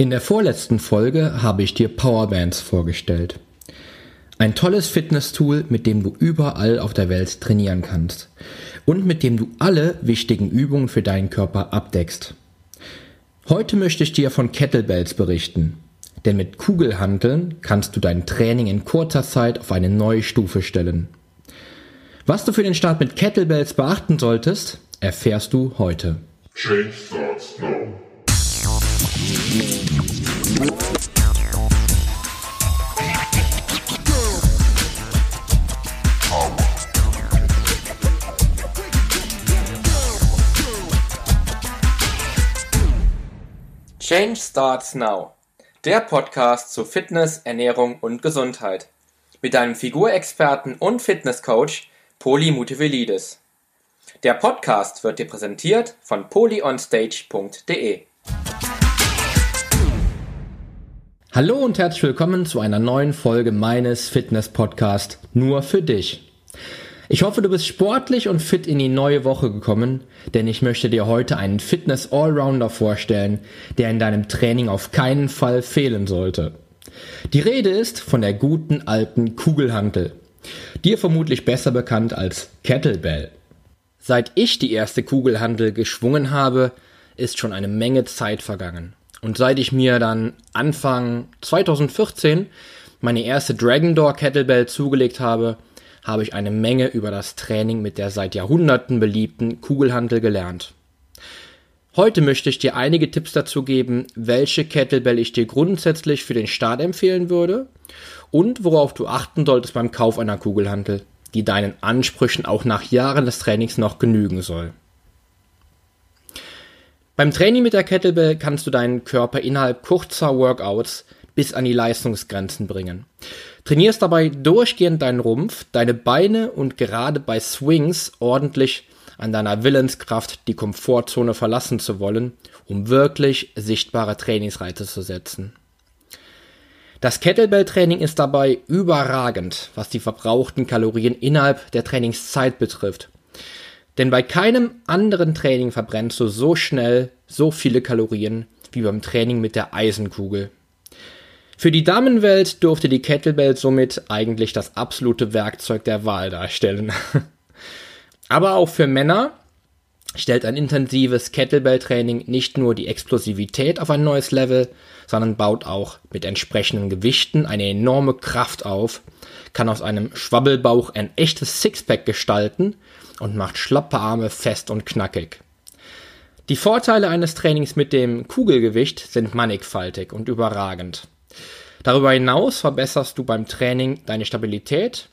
In der vorletzten Folge habe ich dir Powerbands vorgestellt. Ein tolles Fitness-Tool, mit dem du überall auf der Welt trainieren kannst und mit dem du alle wichtigen Übungen für deinen Körper abdeckst. Heute möchte ich dir von Kettlebells berichten, denn mit Kugelhanteln kannst du dein Training in kurzer Zeit auf eine neue Stufe stellen. Was du für den Start mit Kettlebells beachten solltest, erfährst du heute. Change starts now. Change Starts Now. Der Podcast zu Fitness, Ernährung und Gesundheit. Mit deinem Figurexperten und Fitnesscoach Poli Mutevelidis. Der Podcast wird dir präsentiert von polyonstage.de. Hallo und herzlich willkommen zu einer neuen Folge meines Fitness-Podcasts nur für dich. Ich hoffe, du bist sportlich und fit in die neue Woche gekommen, denn ich möchte dir heute einen Fitness-Allrounder vorstellen, der in deinem Training auf keinen Fall fehlen sollte. Die Rede ist von der guten alten Kugelhantel, dir vermutlich besser bekannt als Kettlebell. Seit ich die erste Kugelhantel geschwungen habe, ist schon eine Menge Zeit vergangen. Und seit ich mir dann Anfang 2014 meine erste Dragon Door Kettlebell zugelegt habe, habe ich eine Menge über das Training mit der seit Jahrhunderten beliebten Kugelhantel gelernt. Heute möchte ich dir einige Tipps dazu geben, welche Kettlebell ich dir grundsätzlich für den Start empfehlen würde und worauf du achten solltest beim Kauf einer Kugelhantel, die deinen Ansprüchen auch nach Jahren des Trainings noch genügen soll. Beim Training mit der Kettlebell kannst du deinen Körper innerhalb kurzer Workouts bis an die Leistungsgrenzen bringen. Trainierst dabei durchgehend deinen Rumpf, deine Beine und gerade bei Swings ordentlich an deiner Willenskraft die Komfortzone verlassen zu wollen, um wirklich sichtbare Trainingsreize zu setzen. Das Kettlebell-Training ist dabei überragend, was die verbrauchten Kalorien innerhalb der Trainingszeit betrifft denn bei keinem anderen Training verbrennst du so schnell so viele Kalorien wie beim Training mit der Eisenkugel. Für die Damenwelt durfte die Kettlebell somit eigentlich das absolute Werkzeug der Wahl darstellen. Aber auch für Männer stellt ein intensives Kettlebell-Training nicht nur die Explosivität auf ein neues Level, sondern baut auch mit entsprechenden Gewichten eine enorme Kraft auf, kann aus einem Schwabbelbauch ein echtes Sixpack gestalten und macht schlappe Arme fest und knackig. Die Vorteile eines Trainings mit dem Kugelgewicht sind mannigfaltig und überragend. Darüber hinaus verbesserst du beim Training deine Stabilität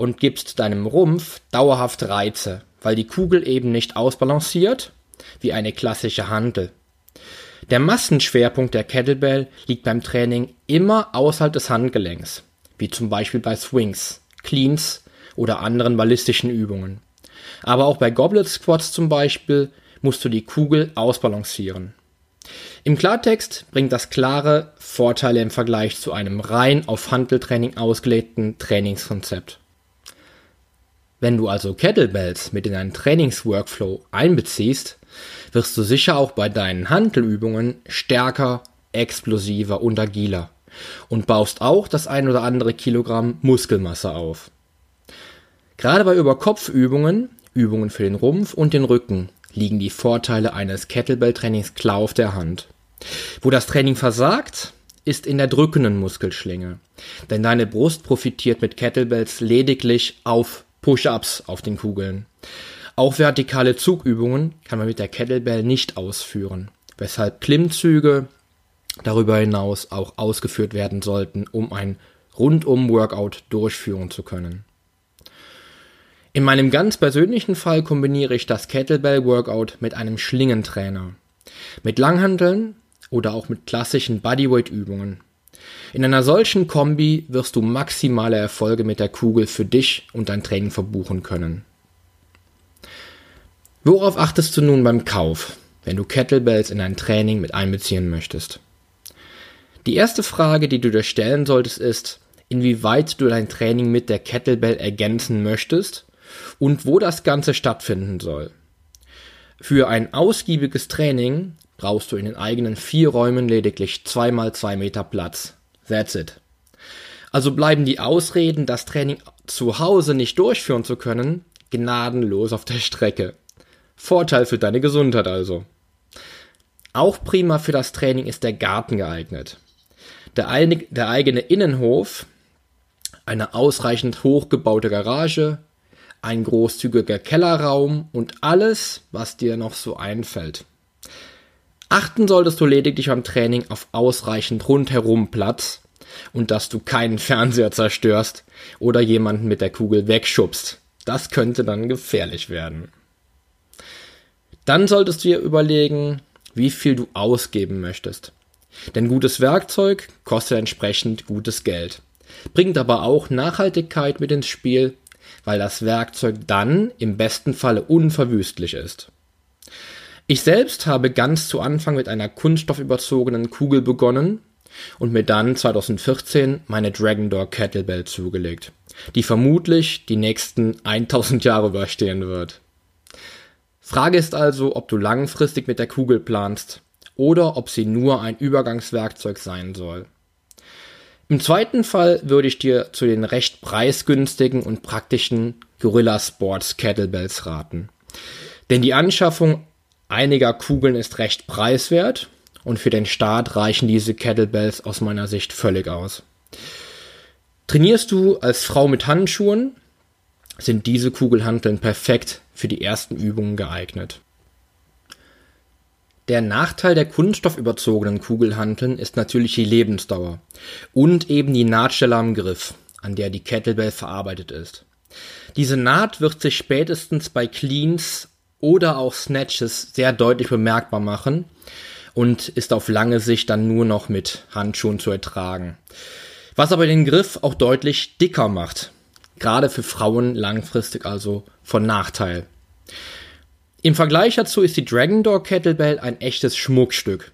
und gibst deinem Rumpf dauerhaft Reize, weil die Kugel eben nicht ausbalanciert wie eine klassische Handel. Der Massenschwerpunkt der Kettlebell liegt beim Training immer außerhalb des Handgelenks, wie zum Beispiel bei Swings, Cleans oder anderen ballistischen Übungen. Aber auch bei Goblet Squats zum Beispiel musst du die Kugel ausbalancieren. Im Klartext bringt das klare Vorteile im Vergleich zu einem rein auf Handeltraining ausgelegten Trainingskonzept. Wenn du also Kettlebells mit in deinen Trainingsworkflow einbeziehst, wirst du sicher auch bei deinen Handelübungen stärker, explosiver und agiler und baust auch das ein oder andere Kilogramm Muskelmasse auf. Gerade bei Überkopfübungen Übungen für den Rumpf und den Rücken liegen die Vorteile eines Kettlebell-Trainings klar auf der Hand. Wo das Training versagt, ist in der drückenden Muskelschlinge. Denn deine Brust profitiert mit Kettlebells lediglich auf Push-ups auf den Kugeln. Auch vertikale Zugübungen kann man mit der Kettlebell nicht ausführen, weshalb Klimmzüge darüber hinaus auch ausgeführt werden sollten, um ein Rundum-Workout durchführen zu können. In meinem ganz persönlichen Fall kombiniere ich das Kettlebell Workout mit einem Schlingentrainer, mit Langhanteln oder auch mit klassischen Bodyweight Übungen. In einer solchen Kombi wirst du maximale Erfolge mit der Kugel für dich und dein Training verbuchen können. Worauf achtest du nun beim Kauf, wenn du Kettlebells in dein Training mit einbeziehen möchtest? Die erste Frage, die du dir stellen solltest, ist, inwieweit du dein Training mit der Kettlebell ergänzen möchtest und wo das Ganze stattfinden soll. Für ein ausgiebiges Training brauchst du in den eigenen vier Räumen lediglich zweimal zwei Meter Platz. That's it. Also bleiben die Ausreden, das Training zu Hause nicht durchführen zu können, gnadenlos auf der Strecke. Vorteil für deine Gesundheit also. Auch prima für das Training ist der Garten geeignet. Der, ein, der eigene Innenhof, eine ausreichend hochgebaute Garage, ein großzügiger Kellerraum und alles, was dir noch so einfällt. Achten solltest du lediglich beim Training auf ausreichend rundherum Platz und dass du keinen Fernseher zerstörst oder jemanden mit der Kugel wegschubst. Das könnte dann gefährlich werden. Dann solltest du dir überlegen, wie viel du ausgeben möchtest. Denn gutes Werkzeug kostet entsprechend gutes Geld, bringt aber auch Nachhaltigkeit mit ins Spiel, weil das Werkzeug dann im besten Falle unverwüstlich ist. Ich selbst habe ganz zu Anfang mit einer kunststoffüberzogenen Kugel begonnen und mir dann 2014 meine Dragon Door Kettlebell zugelegt, die vermutlich die nächsten 1000 Jahre überstehen wird. Frage ist also, ob du langfristig mit der Kugel planst oder ob sie nur ein Übergangswerkzeug sein soll. Im zweiten Fall würde ich dir zu den recht preisgünstigen und praktischen Gorilla Sports Kettlebells raten. Denn die Anschaffung einiger Kugeln ist recht preiswert und für den Start reichen diese Kettlebells aus meiner Sicht völlig aus. Trainierst du als Frau mit Handschuhen, sind diese Kugelhanteln perfekt für die ersten Übungen geeignet. Der Nachteil der kunststoffüberzogenen Kugelhanteln ist natürlich die Lebensdauer und eben die Nahtstelle am Griff, an der die Kettlebell verarbeitet ist. Diese Naht wird sich spätestens bei Cleans oder auch Snatches sehr deutlich bemerkbar machen und ist auf lange Sicht dann nur noch mit Handschuhen zu ertragen. Was aber den Griff auch deutlich dicker macht, gerade für Frauen langfristig also von Nachteil. Im Vergleich dazu ist die Dragon Door Kettlebell ein echtes Schmuckstück.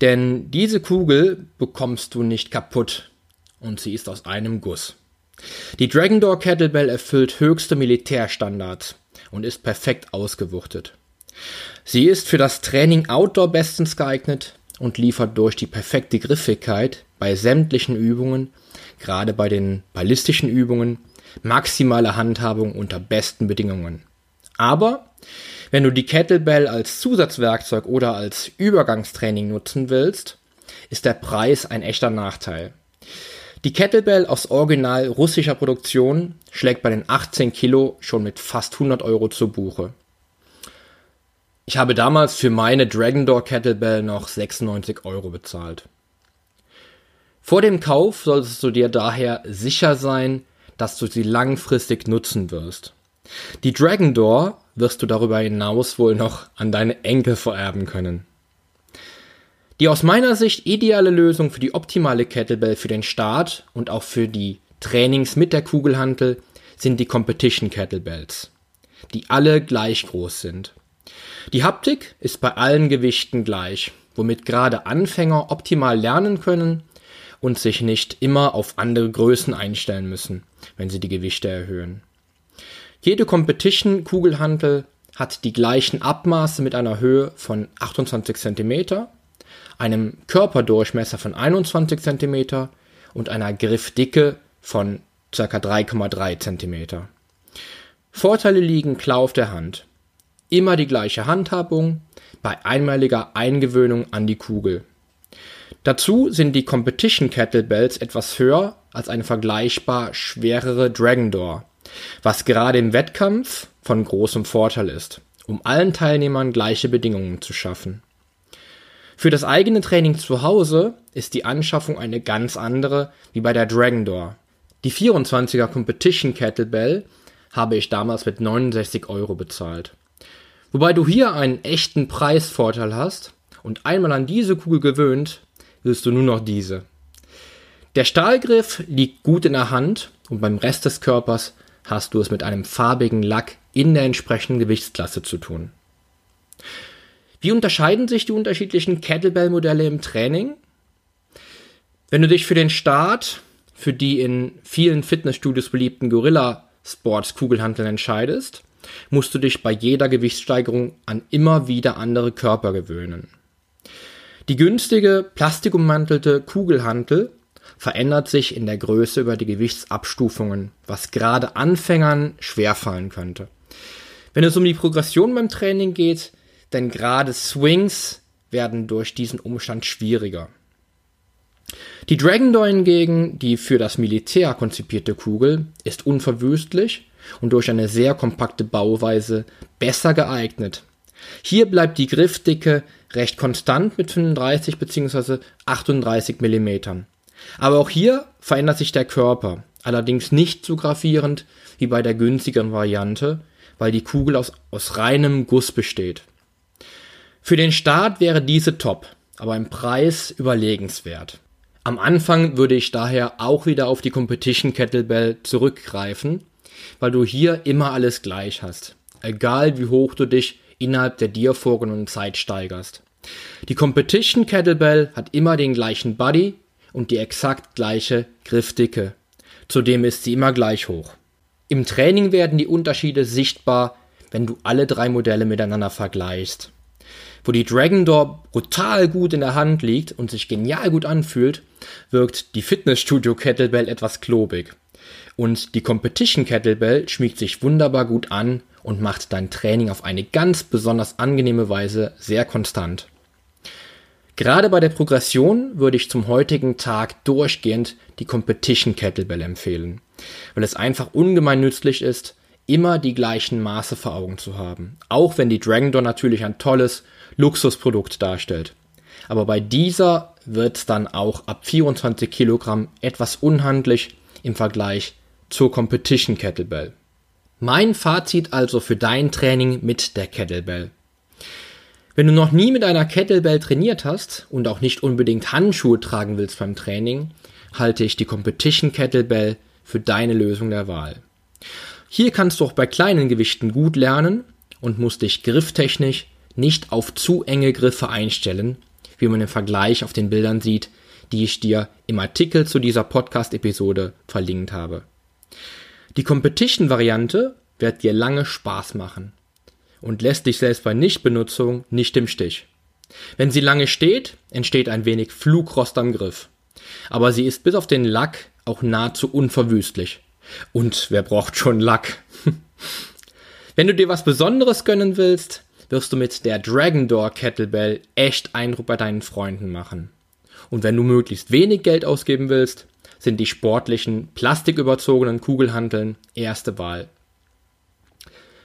Denn diese Kugel bekommst du nicht kaputt und sie ist aus einem Guss. Die Dragon Door Kettlebell erfüllt höchste Militärstandards und ist perfekt ausgewuchtet. Sie ist für das Training Outdoor bestens geeignet und liefert durch die perfekte Griffigkeit bei sämtlichen Übungen gerade bei den ballistischen Übungen, maximale Handhabung unter besten Bedingungen. Aber wenn du die Kettlebell als Zusatzwerkzeug oder als Übergangstraining nutzen willst, ist der Preis ein echter Nachteil. Die Kettlebell aus original russischer Produktion schlägt bei den 18 Kilo schon mit fast 100 Euro zu Buche. Ich habe damals für meine Dragon Door Kettlebell noch 96 Euro bezahlt. Vor dem Kauf solltest du dir daher sicher sein, dass du sie langfristig nutzen wirst. Die Dragon Door wirst du darüber hinaus wohl noch an deine Enkel vererben können. Die aus meiner Sicht ideale Lösung für die optimale Kettlebell für den Start und auch für die Trainings mit der Kugelhantel sind die Competition Kettlebells, die alle gleich groß sind. Die Haptik ist bei allen Gewichten gleich, womit gerade Anfänger optimal lernen können und sich nicht immer auf andere Größen einstellen müssen, wenn sie die Gewichte erhöhen. Jede Competition Kugelhantel hat die gleichen Abmaße mit einer Höhe von 28 cm, einem Körperdurchmesser von 21 cm und einer Griffdicke von ca. 3,3 cm. Vorteile liegen klar auf der Hand. Immer die gleiche Handhabung bei einmaliger Eingewöhnung an die Kugel. Dazu sind die Competition Kettlebells etwas höher als eine vergleichbar schwerere Dragon Door, was gerade im Wettkampf von großem Vorteil ist, um allen Teilnehmern gleiche Bedingungen zu schaffen. Für das eigene Training zu Hause ist die Anschaffung eine ganz andere wie bei der Dragon Door. Die 24er Competition Kettlebell habe ich damals mit 69 Euro bezahlt. Wobei du hier einen echten Preisvorteil hast und einmal an diese Kugel gewöhnt, wirst du nur noch diese. Der Stahlgriff liegt gut in der Hand und beim Rest des Körpers hast du es mit einem farbigen Lack in der entsprechenden Gewichtsklasse zu tun. Wie unterscheiden sich die unterschiedlichen Kettlebell-Modelle im Training? Wenn du dich für den Start für die in vielen Fitnessstudios beliebten Gorilla Sports Kugelhanteln entscheidest, musst du dich bei jeder Gewichtssteigerung an immer wieder andere Körper gewöhnen. Die günstige, plastikummantelte Kugelhantel verändert sich in der Größe über die Gewichtsabstufungen, was gerade Anfängern schwerfallen könnte. Wenn es um die Progression beim Training geht, denn gerade Swings werden durch diesen Umstand schwieriger. Die Dragon Door hingegen, die für das Militär konzipierte Kugel, ist unverwüstlich und durch eine sehr kompakte Bauweise besser geeignet. Hier bleibt die Griffdicke recht konstant mit 35 bzw. 38 mm. Aber auch hier verändert sich der Körper, allerdings nicht so gravierend wie bei der günstigeren Variante, weil die Kugel aus, aus reinem Guss besteht. Für den Start wäre diese top, aber im Preis überlegenswert. Am Anfang würde ich daher auch wieder auf die Competition Kettlebell zurückgreifen, weil du hier immer alles gleich hast, egal wie hoch du dich innerhalb der dir vorgenommenen Zeit steigerst. Die Competition Kettlebell hat immer den gleichen Body und die exakt gleiche Griffdicke. Zudem ist sie immer gleich hoch. Im Training werden die Unterschiede sichtbar, wenn du alle drei Modelle miteinander vergleichst. Wo die Dragon Door brutal gut in der Hand liegt und sich genial gut anfühlt, wirkt die Fitnessstudio Kettlebell etwas klobig. Und die Competition Kettlebell schmiegt sich wunderbar gut an und macht dein Training auf eine ganz besonders angenehme Weise sehr konstant. Gerade bei der Progression würde ich zum heutigen Tag durchgehend die Competition Kettlebell empfehlen, weil es einfach ungemein nützlich ist, immer die gleichen Maße vor Augen zu haben. Auch wenn die Dragon Door natürlich ein tolles Luxusprodukt darstellt. Aber bei dieser wird es dann auch ab 24 Kilogramm etwas unhandlich im Vergleich zur Competition Kettlebell. Mein Fazit also für dein Training mit der Kettlebell. Wenn du noch nie mit einer Kettlebell trainiert hast und auch nicht unbedingt Handschuhe tragen willst beim Training, halte ich die Competition Kettlebell für deine Lösung der Wahl. Hier kannst du auch bei kleinen Gewichten gut lernen und musst dich grifftechnisch nicht auf zu enge Griffe einstellen, wie man im Vergleich auf den Bildern sieht, die ich dir im Artikel zu dieser Podcast-Episode verlinkt habe. Die Competition-Variante wird dir lange Spaß machen und lässt dich selbst bei Nichtbenutzung nicht im Stich. Wenn sie lange steht, entsteht ein wenig Flugrost am Griff. Aber sie ist bis auf den Lack auch nahezu unverwüstlich. Und wer braucht schon Lack? Wenn du dir was Besonderes gönnen willst, wirst du mit der Dragon Door Kettlebell echt Eindruck bei deinen Freunden machen. Und wenn du möglichst wenig Geld ausgeben willst, sind die sportlichen, plastiküberzogenen Kugelhanteln erste Wahl.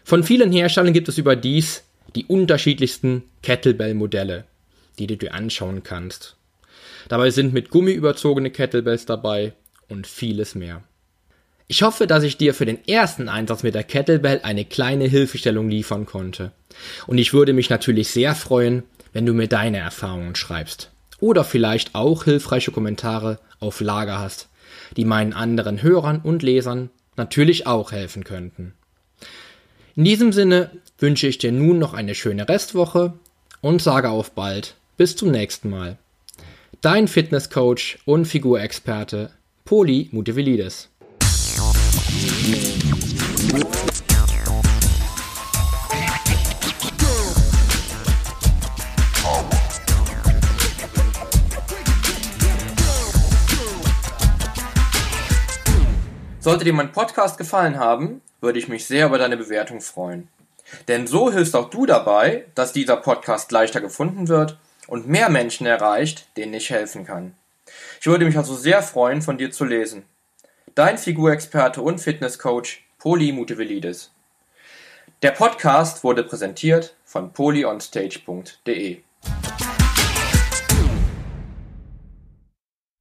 Von vielen Herstellern gibt es überdies die unterschiedlichsten Kettlebell-Modelle, die du dir anschauen kannst. Dabei sind mit Gummi überzogene Kettlebells dabei und vieles mehr. Ich hoffe, dass ich dir für den ersten Einsatz mit der Kettlebell eine kleine Hilfestellung liefern konnte. Und ich würde mich natürlich sehr freuen, wenn du mir deine Erfahrungen schreibst. Oder vielleicht auch hilfreiche Kommentare auf Lager hast, die meinen anderen Hörern und Lesern natürlich auch helfen könnten. In diesem Sinne wünsche ich dir nun noch eine schöne Restwoche und sage auf bald. Bis zum nächsten Mal. Dein Fitnesscoach und Figurexperte Poli Mutevelidis. Sollte dir mein Podcast gefallen haben, würde ich mich sehr über deine Bewertung freuen. Denn so hilfst auch du dabei, dass dieser Podcast leichter gefunden wird und mehr Menschen erreicht, denen ich helfen kann. Ich würde mich also sehr freuen, von dir zu lesen. Dein Figurexperte und Fitnesscoach Poli Mutevelidis. Der Podcast wurde präsentiert von polyonstage.de.